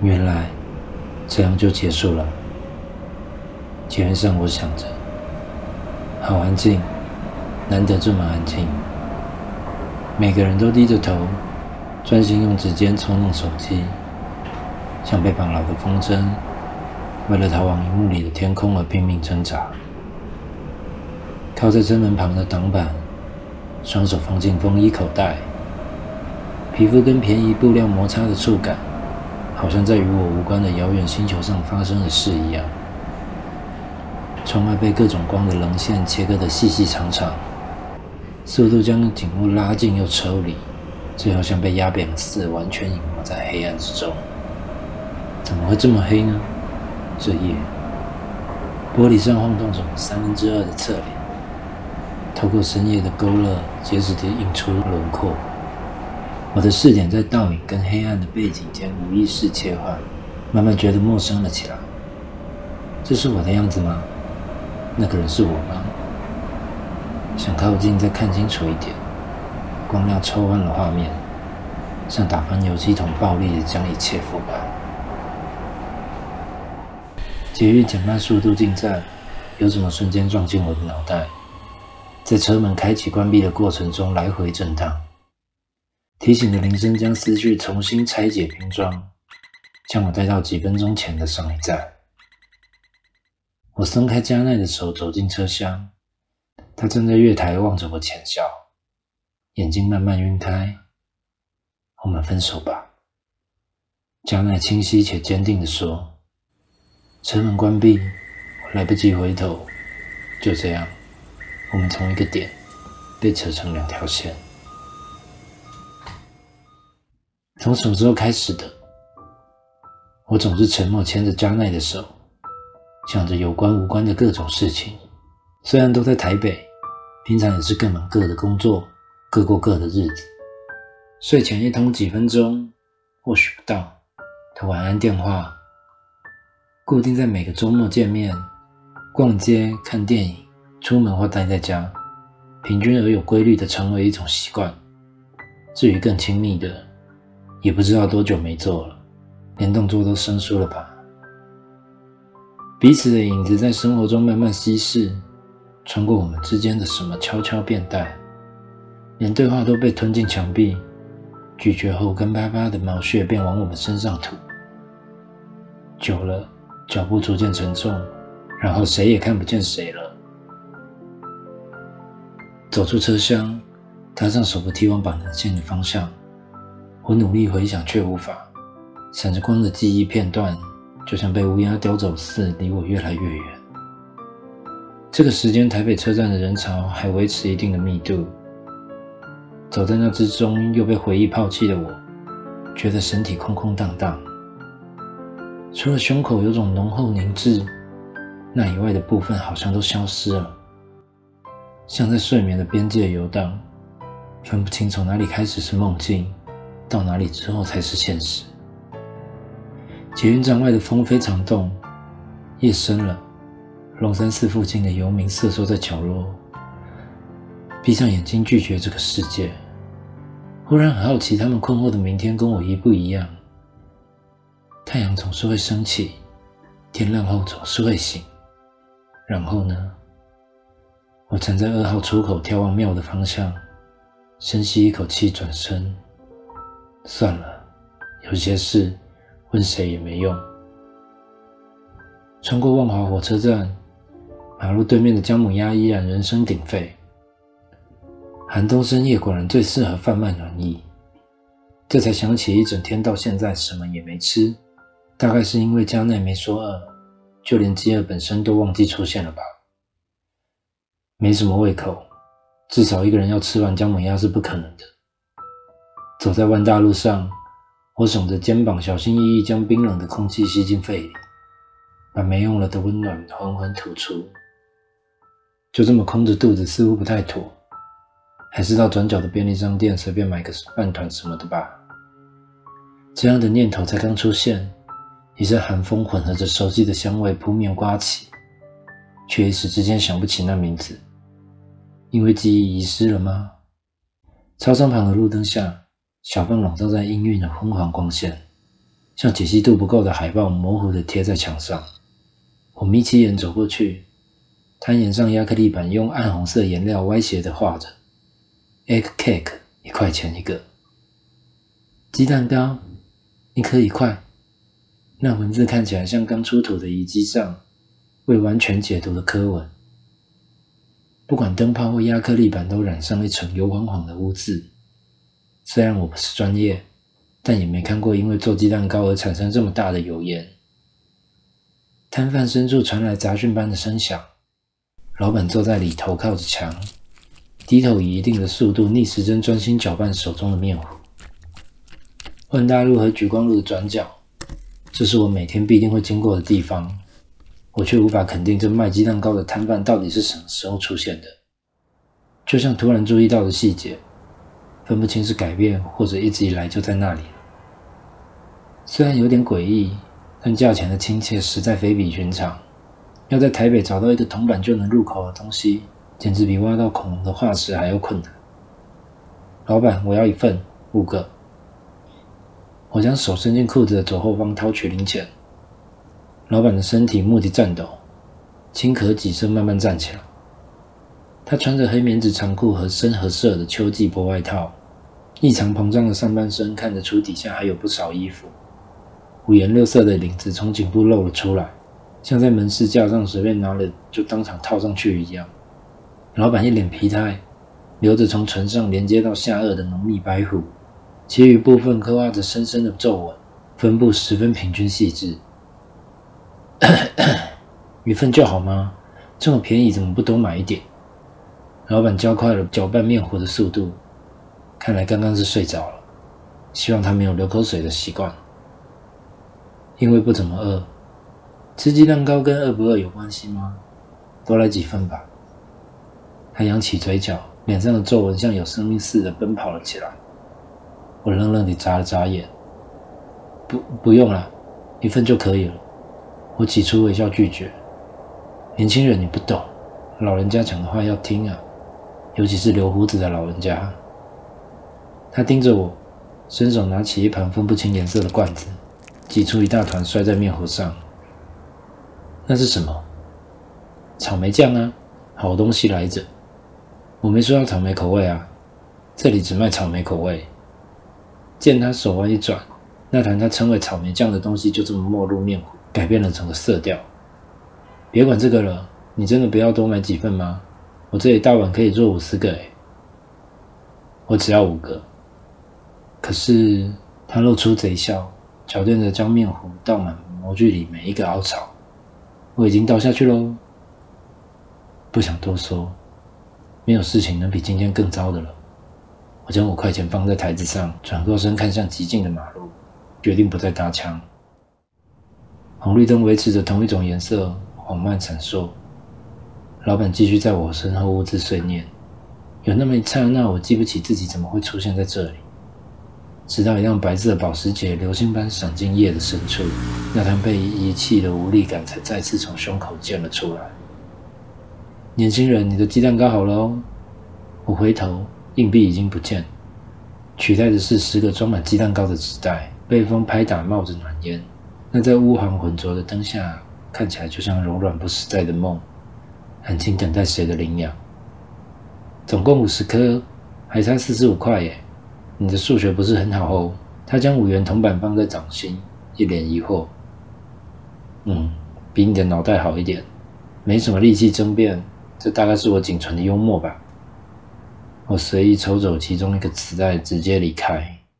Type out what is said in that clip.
原来这样就结束了。捷运上，我想着，好安静，难得这么安静。每个人都低着头，专心用指尖操弄手机，像被绑牢的风筝，为了逃往荧幕里的天空而拼命挣扎。靠在车门旁的挡板，双手放进风衣口袋，皮肤跟便宜布料摩擦的触感。好像在与我无关的遥远星球上发生的事一样。窗外被各种光的棱线切割得细细长长，速度将景物拉近又抽离，最后像被压扁似的完全隐没在黑暗之中。怎么会这么黑呢？这夜，玻璃上晃动着三分之二的侧脸，透过深夜的勾勒，结实地映出轮廓。我的视点在倒影跟黑暗的背景间无意识切换，慢慢觉得陌生了起来。这是我的样子吗？那个人是我吗？想靠近再看清楚一点，光亮抽换了画面，像打翻油漆桶，暴力的将一切覆盖。捷运减慢速度进站，有什么瞬间撞进我的脑袋，在车门开启关闭的过程中来回震荡。提醒的铃声将思绪重新拆解拼装，将我带到几分钟前的上一站。我松开加奈的手，走进车厢。他站在月台望着我浅笑，眼睛慢慢晕开。我们分手吧，加奈清晰且坚定地说。车门关闭，我来不及回头。就这样，我们从一个点被扯成两条线。从什么时候开始的？我总是沉默，牵着加奈的手，想着有关无关的各种事情。虽然都在台北，平常也是各忙各的工作，各过各的日子。睡前一通几分钟，或许不到的晚安电话，固定在每个周末见面、逛街、看电影、出门或待在家，平均而有规律的成为一种习惯。至于更亲密的，也不知道多久没做了，连动作都生疏了吧？彼此的影子在生活中慢慢稀释，穿过我们之间的什么悄悄变淡，连对话都被吞进墙壁，咀嚼后干巴巴的毛屑便往我们身上吐。久了，脚步逐渐沉重，然后谁也看不见谁了。走出车厢，踏上手扶梯往板门线的方向。我努力回想，却无法。闪着光的记忆片段，就像被乌鸦叼走似，离我越来越远。这个时间，台北车站的人潮还维持一定的密度。走在那之中，又被回忆抛弃的我，觉得身体空空荡荡。除了胸口有种浓厚凝滞，那以外的部分好像都消失了，像在睡眠的边界游荡，分不清从哪里开始是梦境。到哪里之后才是现实？捷运站外的风非常冻，夜深了，龙山寺附近的游民瑟缩在角落，闭上眼睛拒绝这个世界。忽然很好奇，他们困惑的明天跟我一不一样？太阳总是会升起，天亮后总是会醒，然后呢？我站在二号出口，眺望庙的方向，深吸一口气，转身。算了，有些事问谁也没用。穿过万华火车站，马路对面的姜母鸭依然人声鼎沸。寒冬深夜果然最适合贩卖暖意。这才想起一整天到现在什么也没吃，大概是因为加奈没说饿，就连饥饿本身都忘记出现了吧。没什么胃口，至少一个人要吃完姜母鸭是不可能的。走在万大路上，我耸着肩膀，小心翼翼将冰冷的空气吸进肺里，把没用了的温暖缓缓吐出。就这么空着肚子，似乎不太妥，还是到转角的便利商店随便买个饭团什么的吧。这样的念头才刚出现，一阵寒风混合着熟悉的香味扑面刮起，却一时之间想不起那名字，因为记忆遗失了吗？操场旁的路灯下。小贩笼罩在氤氲的昏黄光线，像解析度不够的海报模糊的贴在墙上。我眯起眼走过去，摊沿上亚克力板用暗红色颜料歪斜的画着 “egg cake”，一块钱一个。鸡蛋糕，一颗一块。那文字看起来像刚出土的遗迹上未完全解读的刻文。不管灯泡或亚克力板，都染上一层油黄黄的污渍。虽然我不是专业，但也没看过因为做鸡蛋糕而产生这么大的油烟。摊贩深处传来杂讯般的声响，老板坐在里头靠着墙，低头以一定的速度逆时针专心搅拌手中的面糊。万大路和举光路的转角，这是我每天必定会经过的地方，我却无法肯定这卖鸡蛋糕的摊贩到底是什么时候出现的。就像突然注意到的细节，分不清是改变或者一直以来就在那里。虽然有点诡异。但价钱的亲切实在非比寻常。要在台北找到一个铜板就能入口的东西，简直比挖到恐龙的化石还要困难。老板，我要一份，五个。我将手伸进裤子的左后方，掏取零钱。老板的身体蓦地颤抖，轻咳几声，慢慢站起来。他穿着黑棉质长裤和深褐色的秋季薄外套，异常膨胀的上半身看得出底下还有不少衣服。五颜六色的领子从颈部露了出来，像在门市架上随便拿了就当场套上去一样。老板一脸疲态，留着从唇上连接到下颚的浓密白胡，其余部分刻画着深深的皱纹，分布十分平均细致。一份就好吗？这么便宜，怎么不多买一点？老板加快了搅拌面糊的速度，看来刚刚是睡着了。希望他没有流口水的习惯。因为不怎么饿，吃鸡蛋糕跟饿不饿有关系吗？多来几份吧。他扬起嘴角，脸上的皱纹像有生命似的奔跑了起来。我愣愣地眨了眨眼，不，不用了，一份就可以了。我挤出微笑拒绝。年轻人，你不懂，老人家讲的话要听啊，尤其是留胡子的老人家。他盯着我，伸手拿起一盘分不清颜色的罐子。挤出一大团，摔在面糊上。那是什么？草莓酱啊，好东西来着。我没说要草莓口味啊，这里只卖草莓口味。见他手腕一转，那团他称为草莓酱的东西就这么没入面糊，改变了整个色调。别管这个了，你真的不要多买几份吗？我这里大碗可以做五十个诶。我只要五个。可是他露出贼笑。巧练着将面糊倒满模具里每一个凹槽，我已经倒下去喽。不想多说，没有事情能比今天更糟的了。我将五块钱放在台子上，转过身看向寂静的马路，决定不再搭腔。红绿灯维持着同一种颜色，缓慢闪烁。老板继续在我身后兀自碎念。有那么一刹那，我记不起自己怎么会出现在这里。直到一辆白色的保时捷流星般闪进夜的深处，那团被遗弃的无力感才再次从胸口溅了出来。年轻人，你的鸡蛋糕好了哦。我回头，硬币已经不见，取代的是十个装满鸡蛋糕的纸袋，被风拍打，冒着暖烟。那在乌黄浑浊的灯下，看起来就像柔软不实在的梦，安静等待谁的领养。总共五十颗，还差四十五块耶。你的数学不是很好哦。他将五元铜板放在掌心，一脸疑惑。嗯，比你的脑袋好一点，没什么力气争辩。这大概是我仅存的幽默吧。我随意抽走其中一个磁带，直接离开。